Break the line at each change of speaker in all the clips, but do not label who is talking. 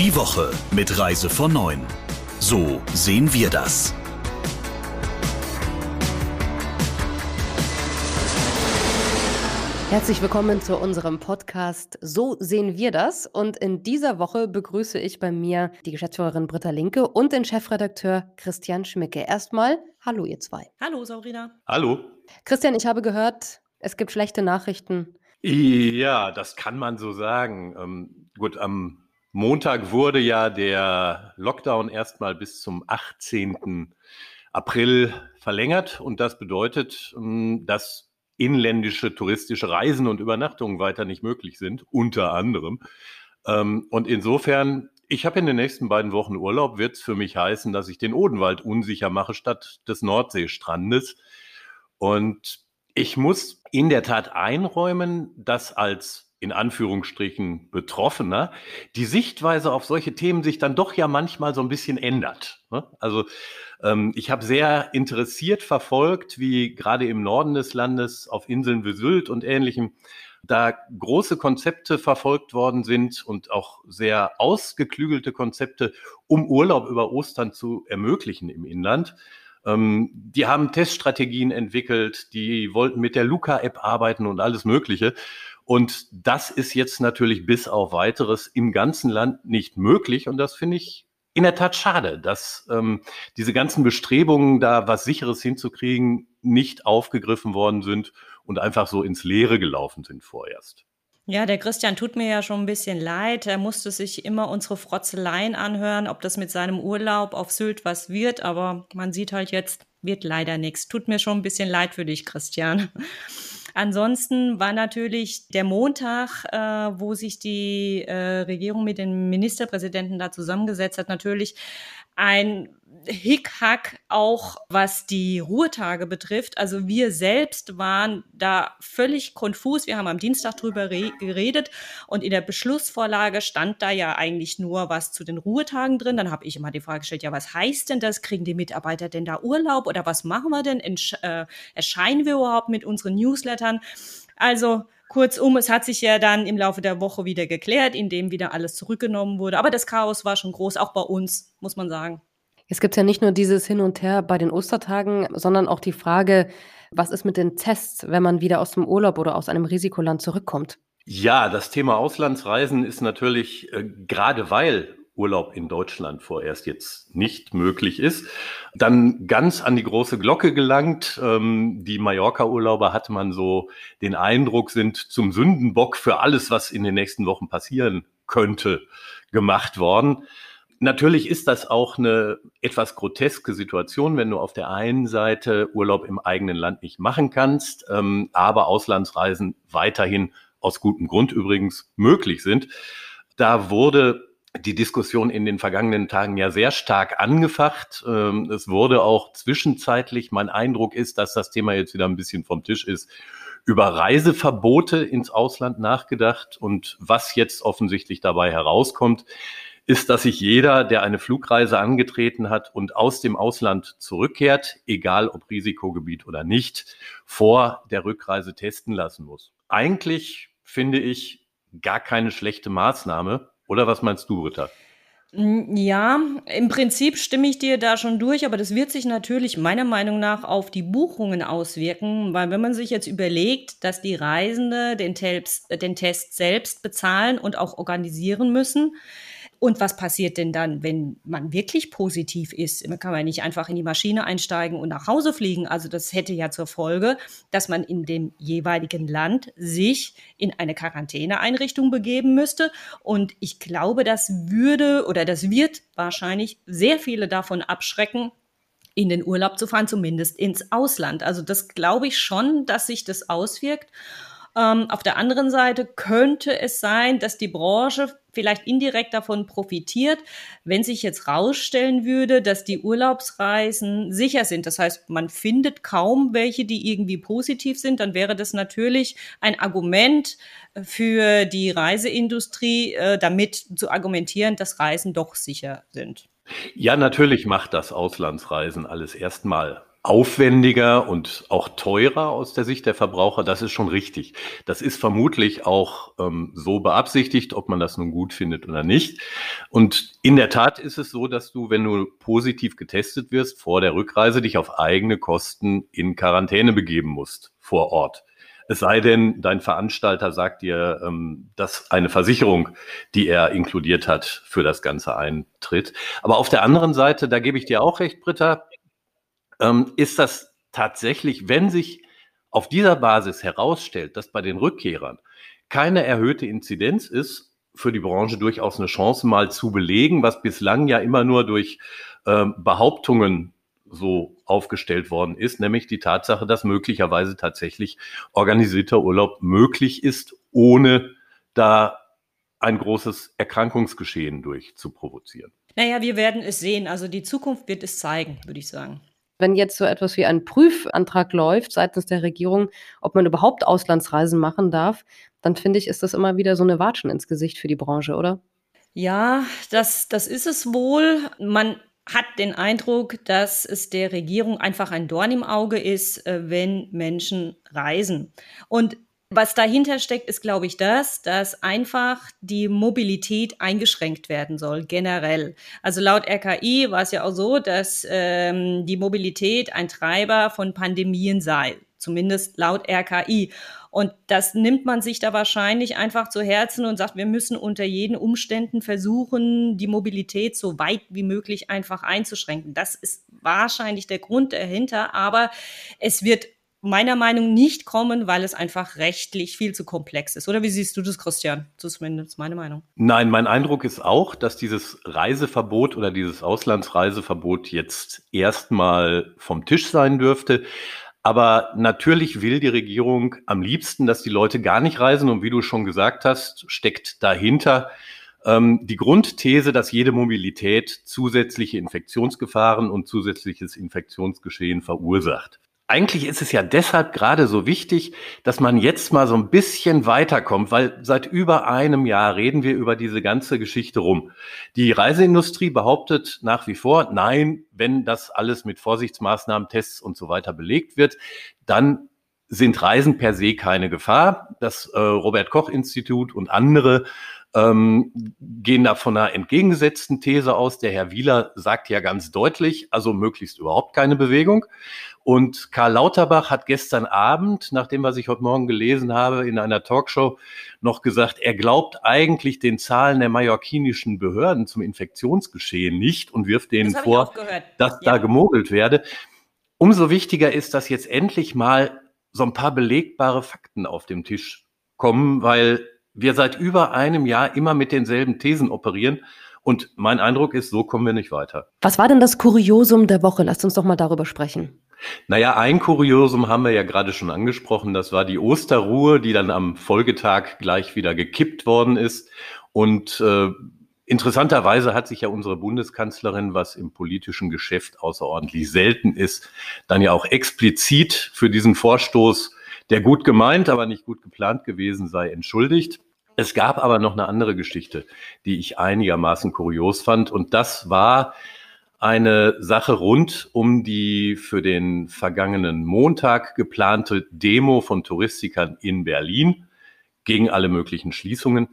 Die Woche mit Reise von 9. So sehen wir das.
Herzlich willkommen zu unserem Podcast So sehen wir das. Und in dieser Woche begrüße ich bei mir die Geschäftsführerin Britta Linke und den Chefredakteur Christian Schmicke. Erstmal, hallo ihr zwei.
Hallo Saurina.
Hallo.
Christian, ich habe gehört, es gibt schlechte Nachrichten.
Ja, das kann man so sagen. Ähm, gut, am Montag wurde ja der Lockdown erstmal bis zum 18. April verlängert und das bedeutet, ähm, dass inländische touristische Reisen und Übernachtungen weiter nicht möglich sind, unter anderem. Ähm, und insofern, ich habe in den nächsten beiden Wochen Urlaub, wird es für mich heißen, dass ich den Odenwald unsicher mache statt des Nordseestrandes. Und ich muss in der Tat einräumen, dass als in Anführungsstrichen Betroffener, die Sichtweise auf solche Themen sich dann doch ja manchmal so ein bisschen ändert. Ne? Also ähm, ich habe sehr interessiert verfolgt, wie gerade im Norden des Landes auf Inseln wie Sylt und ähnlichem da große Konzepte verfolgt worden sind und auch sehr ausgeklügelte Konzepte, um Urlaub über Ostern zu ermöglichen im Inland. Ähm, die haben Teststrategien entwickelt, die wollten mit der Luca-App arbeiten und alles Mögliche. Und das ist jetzt natürlich bis auf weiteres im ganzen Land nicht möglich. Und das finde ich in der Tat schade, dass ähm, diese ganzen Bestrebungen, da was Sicheres hinzukriegen, nicht aufgegriffen worden sind und einfach so ins Leere gelaufen sind vorerst.
Ja, der Christian tut mir ja schon ein bisschen leid. Er musste sich immer unsere Frotzeleien anhören, ob das mit seinem Urlaub auf Sylt was wird. Aber man sieht halt jetzt, wird leider nichts. Tut mir schon ein bisschen leid für dich, Christian. Ansonsten war natürlich der Montag, äh, wo sich die äh, Regierung mit den Ministerpräsidenten da zusammengesetzt hat, natürlich ein Hickhack auch was die Ruhetage betrifft. Also wir selbst waren da völlig konfus. Wir haben am Dienstag drüber geredet und in der Beschlussvorlage stand da ja eigentlich nur was zu den Ruhetagen drin. Dann habe ich immer die Frage gestellt, ja, was heißt denn das? Kriegen die Mitarbeiter denn da Urlaub oder was machen wir denn? Entsch äh, erscheinen wir überhaupt mit unseren Newslettern? Also Kurzum, es hat sich ja dann im Laufe der Woche wieder geklärt, indem wieder alles zurückgenommen wurde. Aber das Chaos war schon groß, auch bei uns, muss man sagen.
Es gibt ja nicht nur dieses Hin und Her bei den Ostertagen, sondern auch die Frage, was ist mit den Tests, wenn man wieder aus dem Urlaub oder aus einem Risikoland zurückkommt?
Ja, das Thema Auslandsreisen ist natürlich äh, gerade weil Urlaub in Deutschland vorerst jetzt nicht möglich ist, dann ganz an die große Glocke gelangt. Ähm, die Mallorca-Urlauber hatte man so den Eindruck, sind zum Sündenbock für alles, was in den nächsten Wochen passieren könnte, gemacht worden. Natürlich ist das auch eine etwas groteske Situation, wenn du auf der einen Seite Urlaub im eigenen Land nicht machen kannst, ähm, aber Auslandsreisen weiterhin aus gutem Grund übrigens möglich sind. Da wurde die Diskussion in den vergangenen Tagen ja sehr stark angefacht. Ähm, es wurde auch zwischenzeitlich, mein Eindruck ist, dass das Thema jetzt wieder ein bisschen vom Tisch ist, über Reiseverbote ins Ausland nachgedacht und was jetzt offensichtlich dabei herauskommt, ist, dass sich jeder, der eine Flugreise angetreten hat und aus dem Ausland zurückkehrt, egal ob Risikogebiet oder nicht, vor der Rückreise testen lassen muss. Eigentlich finde ich gar keine schlechte Maßnahme. Oder was meinst du, Britta?
Ja, im Prinzip stimme ich dir da schon durch, aber das wird sich natürlich meiner Meinung nach auf die Buchungen auswirken, weil wenn man sich jetzt überlegt, dass die Reisende den, Telps, den Test selbst bezahlen und auch organisieren müssen, und was passiert denn dann, wenn man wirklich positiv ist? Man kann ja nicht einfach in die Maschine einsteigen und nach Hause fliegen. Also das hätte ja zur Folge, dass man in dem jeweiligen Land sich in eine Quarantäneeinrichtung begeben müsste. Und ich glaube, das würde oder das wird wahrscheinlich sehr viele davon abschrecken, in den Urlaub zu fahren, zumindest ins Ausland. Also das glaube ich schon, dass sich das auswirkt. Ähm, auf der anderen Seite könnte es sein, dass die Branche vielleicht indirekt davon profitiert, wenn sich jetzt rausstellen würde, dass die Urlaubsreisen sicher sind. Das heißt, man findet kaum welche, die irgendwie positiv sind. Dann wäre das natürlich ein Argument für die Reiseindustrie, äh, damit zu argumentieren, dass Reisen doch sicher sind.
Ja, natürlich macht das Auslandsreisen alles erstmal aufwendiger und auch teurer aus der Sicht der Verbraucher, das ist schon richtig. Das ist vermutlich auch ähm, so beabsichtigt, ob man das nun gut findet oder nicht. Und in der Tat ist es so, dass du, wenn du positiv getestet wirst, vor der Rückreise dich auf eigene Kosten in Quarantäne begeben musst vor Ort. Es sei denn, dein Veranstalter sagt dir, ähm, dass eine Versicherung, die er inkludiert hat, für das Ganze eintritt. Aber auf der anderen Seite, da gebe ich dir auch recht, Britta, ähm, ist das tatsächlich, wenn sich auf dieser Basis herausstellt, dass bei den Rückkehrern keine erhöhte Inzidenz ist, für die Branche durchaus eine Chance mal zu belegen, was bislang ja immer nur durch ähm, Behauptungen so aufgestellt worden ist, nämlich die Tatsache, dass möglicherweise tatsächlich organisierter Urlaub möglich ist, ohne da ein großes Erkrankungsgeschehen durch zu provozieren.
Naja, wir werden es sehen. Also die Zukunft wird es zeigen, würde ich sagen.
Wenn jetzt so etwas wie ein Prüfantrag läuft seitens der Regierung, ob man überhaupt Auslandsreisen machen darf, dann finde ich, ist das immer wieder so eine Watschen ins Gesicht für die Branche, oder?
Ja, das, das ist es wohl. Man hat den Eindruck, dass es der Regierung einfach ein Dorn im Auge ist, äh, wenn Menschen reisen. Und was dahinter steckt, ist, glaube ich, das, dass einfach die Mobilität eingeschränkt werden soll, generell. Also laut RKI war es ja auch so, dass ähm, die Mobilität ein Treiber von Pandemien sei, zumindest laut RKI. Und das nimmt man sich da wahrscheinlich einfach zu Herzen und sagt, wir müssen unter jeden Umständen versuchen, die Mobilität so weit wie möglich einfach einzuschränken. Das ist wahrscheinlich der Grund dahinter, aber es wird meiner Meinung nicht kommen, weil es einfach rechtlich viel zu komplex ist. Oder wie siehst du das, Christian? Zumindest meine Meinung.
Nein, mein Eindruck ist auch, dass dieses Reiseverbot oder dieses Auslandsreiseverbot jetzt erstmal vom Tisch sein dürfte. Aber natürlich will die Regierung am liebsten, dass die Leute gar nicht reisen. Und wie du schon gesagt hast, steckt dahinter ähm, die Grundthese, dass jede Mobilität zusätzliche Infektionsgefahren und zusätzliches Infektionsgeschehen verursacht eigentlich ist es ja deshalb gerade so wichtig, dass man jetzt mal so ein bisschen weiterkommt, weil seit über einem Jahr reden wir über diese ganze Geschichte rum. Die Reiseindustrie behauptet nach wie vor, nein, wenn das alles mit Vorsichtsmaßnahmen, Tests und so weiter belegt wird, dann sind Reisen per se keine Gefahr. Das äh, Robert Koch Institut und andere ähm, gehen da von einer entgegengesetzten These aus. Der Herr Wieler sagt ja ganz deutlich, also möglichst überhaupt keine Bewegung. Und Karl Lauterbach hat gestern Abend, nachdem was ich heute Morgen gelesen habe, in einer Talkshow noch gesagt, er glaubt eigentlich den Zahlen der mallorquinischen Behörden zum Infektionsgeschehen nicht und wirft denen das vor, dass ja. da gemogelt werde. Umso wichtiger ist, dass jetzt endlich mal so ein paar belegbare Fakten auf dem Tisch kommen, weil wir seit über einem Jahr immer mit denselben Thesen operieren. Und mein Eindruck ist, so kommen wir nicht weiter.
Was war denn das Kuriosum der Woche? Lasst uns doch mal darüber sprechen.
Naja, ein Kuriosum haben wir ja gerade schon angesprochen. Das war die Osterruhe, die dann am Folgetag gleich wieder gekippt worden ist. Und äh, interessanterweise hat sich ja unsere Bundeskanzlerin, was im politischen Geschäft außerordentlich selten ist, dann ja auch explizit für diesen Vorstoß, der gut gemeint, aber nicht gut geplant gewesen sei, entschuldigt. Es gab aber noch eine andere Geschichte, die ich einigermaßen kurios fand. Und das war eine Sache rund um die für den vergangenen Montag geplante Demo von Touristikern in Berlin gegen alle möglichen Schließungen.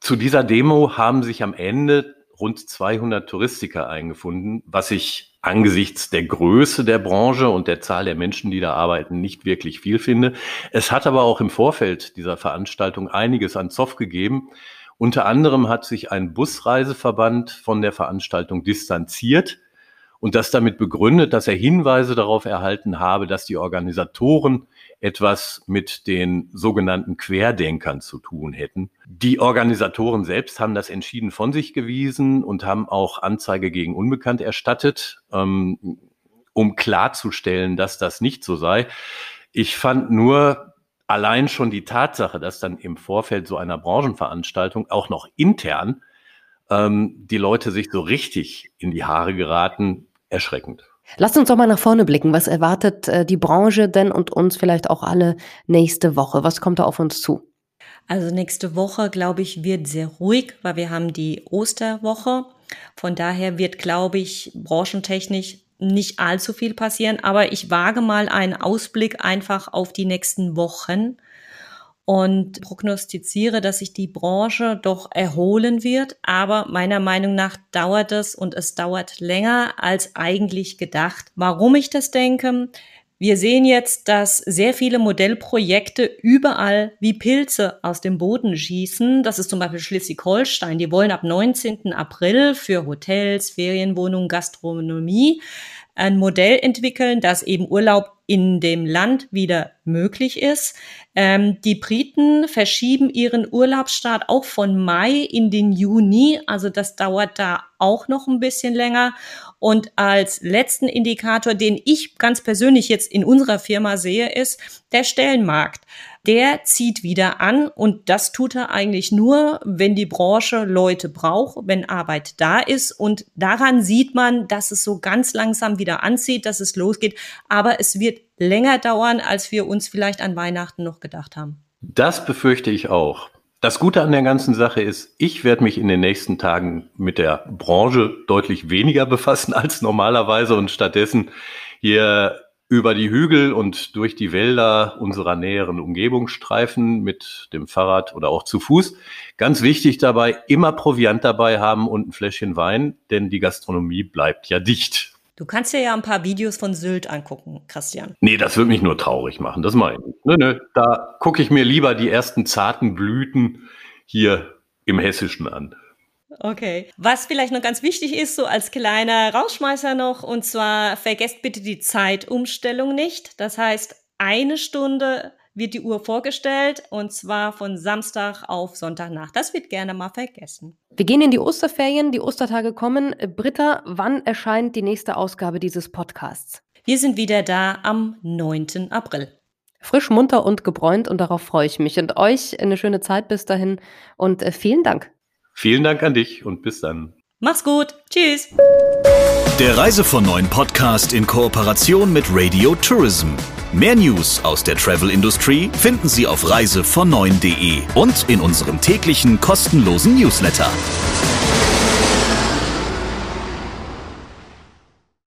Zu dieser Demo haben sich am Ende rund 200 Touristiker eingefunden, was ich angesichts der Größe der Branche und der Zahl der Menschen, die da arbeiten, nicht wirklich viel finde. Es hat aber auch im Vorfeld dieser Veranstaltung einiges an Zoff gegeben. Unter anderem hat sich ein Busreiseverband von der Veranstaltung distanziert und das damit begründet, dass er Hinweise darauf erhalten habe, dass die Organisatoren etwas mit den sogenannten Querdenkern zu tun hätten. Die Organisatoren selbst haben das entschieden von sich gewiesen und haben auch Anzeige gegen Unbekannt erstattet, ähm, um klarzustellen, dass das nicht so sei. Ich fand nur, allein schon die Tatsache, dass dann im Vorfeld so einer Branchenveranstaltung auch noch intern ähm, die Leute sich so richtig in die Haare geraten, erschreckend.
Lasst uns doch mal nach vorne blicken. Was erwartet äh, die Branche denn und uns vielleicht auch alle nächste Woche? Was kommt da auf uns zu?
Also nächste Woche, glaube ich, wird sehr ruhig, weil wir haben die Osterwoche. Von daher wird, glaube ich, branchentechnisch nicht allzu viel passieren, aber ich wage mal einen Ausblick einfach auf die nächsten Wochen und prognostiziere, dass sich die Branche doch erholen wird. Aber meiner Meinung nach dauert es und es dauert länger als eigentlich gedacht. Warum ich das denke? Wir sehen jetzt, dass sehr viele Modellprojekte überall wie Pilze aus dem Boden schießen. Das ist zum Beispiel Schleswig-Holstein. Die wollen ab 19. April für Hotels, Ferienwohnungen, Gastronomie ein Modell entwickeln, dass eben Urlaub in dem Land wieder möglich ist. Ähm, die Briten verschieben ihren Urlaubsstart auch von Mai in den Juni, also das dauert da auch noch ein bisschen länger. Und als letzten Indikator, den ich ganz persönlich jetzt in unserer Firma sehe, ist der Stellenmarkt der zieht wieder an und das tut er eigentlich nur, wenn die Branche Leute braucht, wenn Arbeit da ist und daran sieht man, dass es so ganz langsam wieder anzieht, dass es losgeht, aber es wird länger dauern, als wir uns vielleicht an Weihnachten noch gedacht haben.
Das befürchte ich auch. Das Gute an der ganzen Sache ist, ich werde mich in den nächsten Tagen mit der Branche deutlich weniger befassen als normalerweise und stattdessen hier über die Hügel und durch die Wälder unserer näheren Umgebung streifen mit dem Fahrrad oder auch zu Fuß. Ganz wichtig dabei, immer Proviant dabei haben und ein Fläschchen Wein, denn die Gastronomie bleibt ja dicht.
Du kannst dir ja ein paar Videos von Sylt angucken, Christian.
Nee, das wird mich nur traurig machen, das meine ich. Nö, nö, da gucke ich mir lieber die ersten zarten Blüten hier im Hessischen an.
Okay. Was vielleicht noch ganz wichtig ist, so als kleiner Rausschmeißer noch, und zwar vergesst bitte die Zeitumstellung nicht. Das heißt, eine Stunde wird die Uhr vorgestellt und zwar von Samstag auf Sonntagnacht. Das wird gerne mal vergessen.
Wir gehen in die Osterferien, die Ostertage kommen. Britta, wann erscheint die nächste Ausgabe dieses Podcasts?
Wir sind wieder da am 9. April.
Frisch, munter und gebräunt und darauf freue ich mich. Und euch eine schöne Zeit bis dahin und äh, vielen Dank.
Vielen Dank an dich und bis dann.
Mach's gut. Tschüss.
Der Reise von neuen Podcast in Kooperation mit Radio Tourism. Mehr News aus der Travel Industry finden Sie auf reisevon und in unserem täglichen kostenlosen Newsletter.